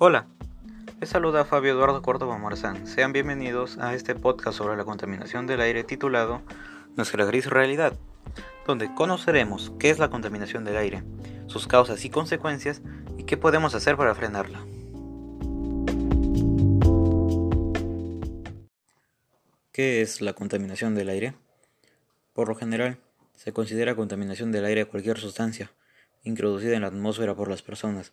Hola, les saluda Fabio Eduardo Córdoba Marzán. Sean bienvenidos a este podcast sobre la contaminación del aire titulado Nuestra gris realidad, donde conoceremos qué es la contaminación del aire, sus causas y consecuencias y qué podemos hacer para frenarla. ¿Qué es la contaminación del aire? Por lo general, se considera contaminación del aire cualquier sustancia introducida en la atmósfera por las personas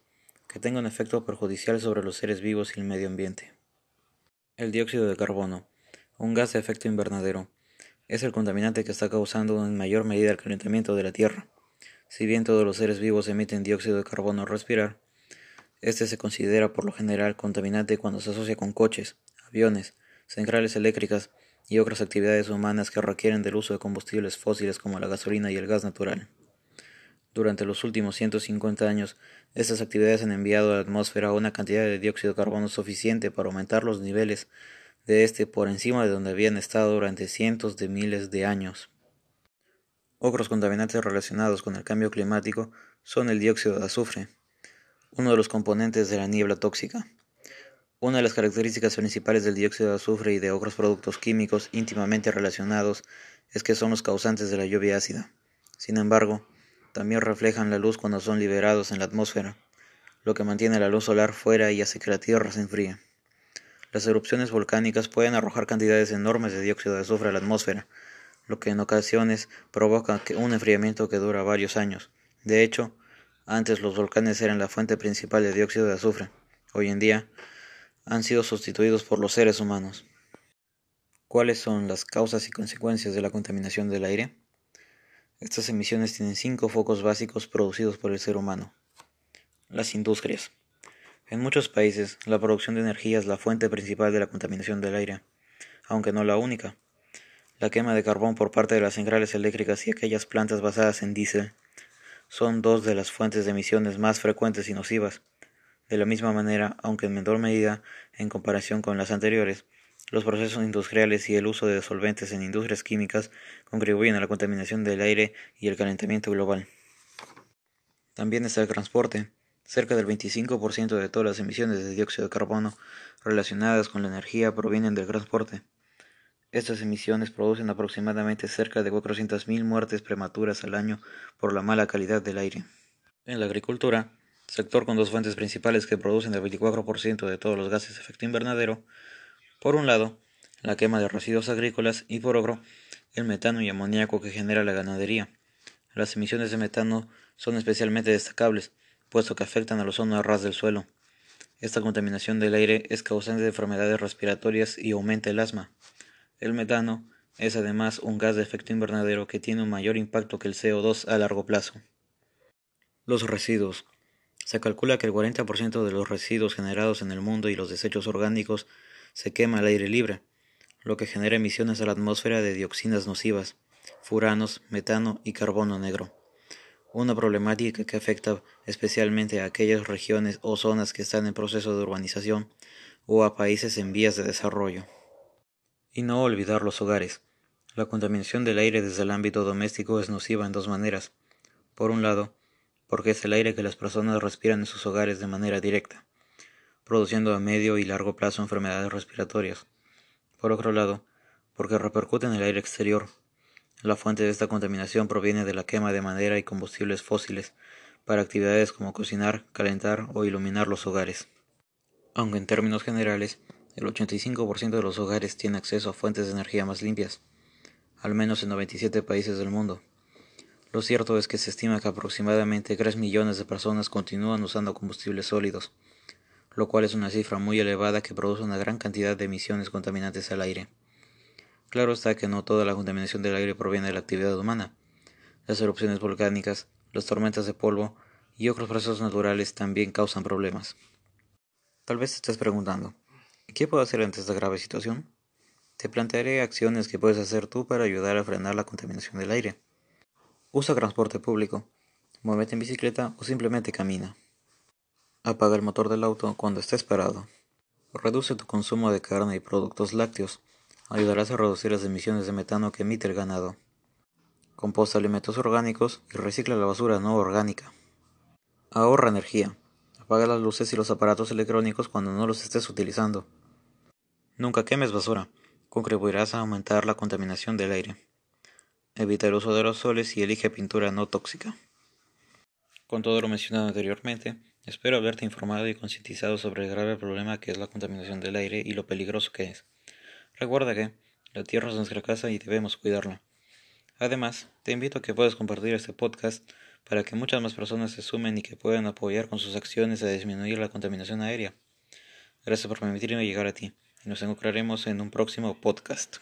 que tenga un efecto perjudicial sobre los seres vivos y el medio ambiente. El dióxido de carbono, un gas de efecto invernadero, es el contaminante que está causando en mayor medida el calentamiento de la Tierra. Si bien todos los seres vivos emiten dióxido de carbono al respirar, este se considera por lo general contaminante cuando se asocia con coches, aviones, centrales eléctricas y otras actividades humanas que requieren del uso de combustibles fósiles como la gasolina y el gas natural. Durante los últimos 150 años, estas actividades han enviado a la atmósfera una cantidad de dióxido de carbono suficiente para aumentar los niveles de este por encima de donde habían estado durante cientos de miles de años. Otros contaminantes relacionados con el cambio climático son el dióxido de azufre, uno de los componentes de la niebla tóxica. Una de las características principales del dióxido de azufre y de otros productos químicos íntimamente relacionados es que son los causantes de la lluvia ácida. Sin embargo, también reflejan la luz cuando son liberados en la atmósfera, lo que mantiene la luz solar fuera y hace que la Tierra se enfríe. Las erupciones volcánicas pueden arrojar cantidades enormes de dióxido de azufre a la atmósfera, lo que en ocasiones provoca un enfriamiento que dura varios años. De hecho, antes los volcanes eran la fuente principal de dióxido de azufre. Hoy en día han sido sustituidos por los seres humanos. ¿Cuáles son las causas y consecuencias de la contaminación del aire? Estas emisiones tienen cinco focos básicos producidos por el ser humano. Las industrias. En muchos países, la producción de energía es la fuente principal de la contaminación del aire, aunque no la única. La quema de carbón por parte de las centrales eléctricas y aquellas plantas basadas en diésel son dos de las fuentes de emisiones más frecuentes y nocivas. De la misma manera, aunque en menor medida en comparación con las anteriores, los procesos industriales y el uso de solventes en industrias químicas contribuyen a la contaminación del aire y el calentamiento global. También está el transporte. Cerca del 25% de todas las emisiones de dióxido de carbono relacionadas con la energía provienen del transporte. Estas emisiones producen aproximadamente cerca de 400.000 muertes prematuras al año por la mala calidad del aire. En la agricultura, sector con dos fuentes principales que producen el 24% de todos los gases de efecto invernadero, por un lado, la quema de residuos agrícolas y por otro, el metano y amoníaco que genera la ganadería. Las emisiones de metano son especialmente destacables, puesto que afectan al ozono a ras del suelo. Esta contaminación del aire es causante de enfermedades respiratorias y aumenta el asma. El metano es además un gas de efecto invernadero que tiene un mayor impacto que el CO2 a largo plazo. Los residuos. Se calcula que el 40% de los residuos generados en el mundo y los desechos orgánicos se quema al aire libre, lo que genera emisiones a la atmósfera de dioxinas nocivas, furanos, metano y carbono negro. Una problemática que afecta especialmente a aquellas regiones o zonas que están en proceso de urbanización o a países en vías de desarrollo. Y no olvidar los hogares. La contaminación del aire desde el ámbito doméstico es nociva en dos maneras. Por un lado, porque es el aire que las personas respiran en sus hogares de manera directa produciendo a medio y largo plazo enfermedades respiratorias. Por otro lado, porque repercute en el aire exterior. La fuente de esta contaminación proviene de la quema de madera y combustibles fósiles para actividades como cocinar, calentar o iluminar los hogares. Aunque en términos generales, el 85% de los hogares tiene acceso a fuentes de energía más limpias, al menos en 97 países del mundo. Lo cierto es que se estima que aproximadamente 3 millones de personas continúan usando combustibles sólidos, lo cual es una cifra muy elevada que produce una gran cantidad de emisiones contaminantes al aire. Claro está que no toda la contaminación del aire proviene de la actividad humana. Las erupciones volcánicas, las tormentas de polvo y otros procesos naturales también causan problemas. Tal vez te estés preguntando, ¿qué puedo hacer ante esta grave situación? Te plantearé acciones que puedes hacer tú para ayudar a frenar la contaminación del aire. Usa transporte público, muévete en bicicleta o simplemente camina. Apaga el motor del auto cuando estés parado. Reduce tu consumo de carne y productos lácteos. Ayudarás a reducir las emisiones de metano que emite el ganado. Composta alimentos orgánicos y recicla la basura no orgánica. Ahorra energía. Apaga las luces y los aparatos electrónicos cuando no los estés utilizando. Nunca quemes basura. Contribuirás a aumentar la contaminación del aire. Evita el uso de aerosoles y elige pintura no tóxica. Con todo lo mencionado anteriormente, espero haberte informado y concientizado sobre el grave problema que es la contaminación del aire y lo peligroso que es. Recuerda que la tierra es nuestra casa y debemos cuidarla. Además, te invito a que puedas compartir este podcast para que muchas más personas se sumen y que puedan apoyar con sus acciones a disminuir la contaminación aérea. Gracias por permitirme llegar a ti y nos encontraremos en un próximo podcast.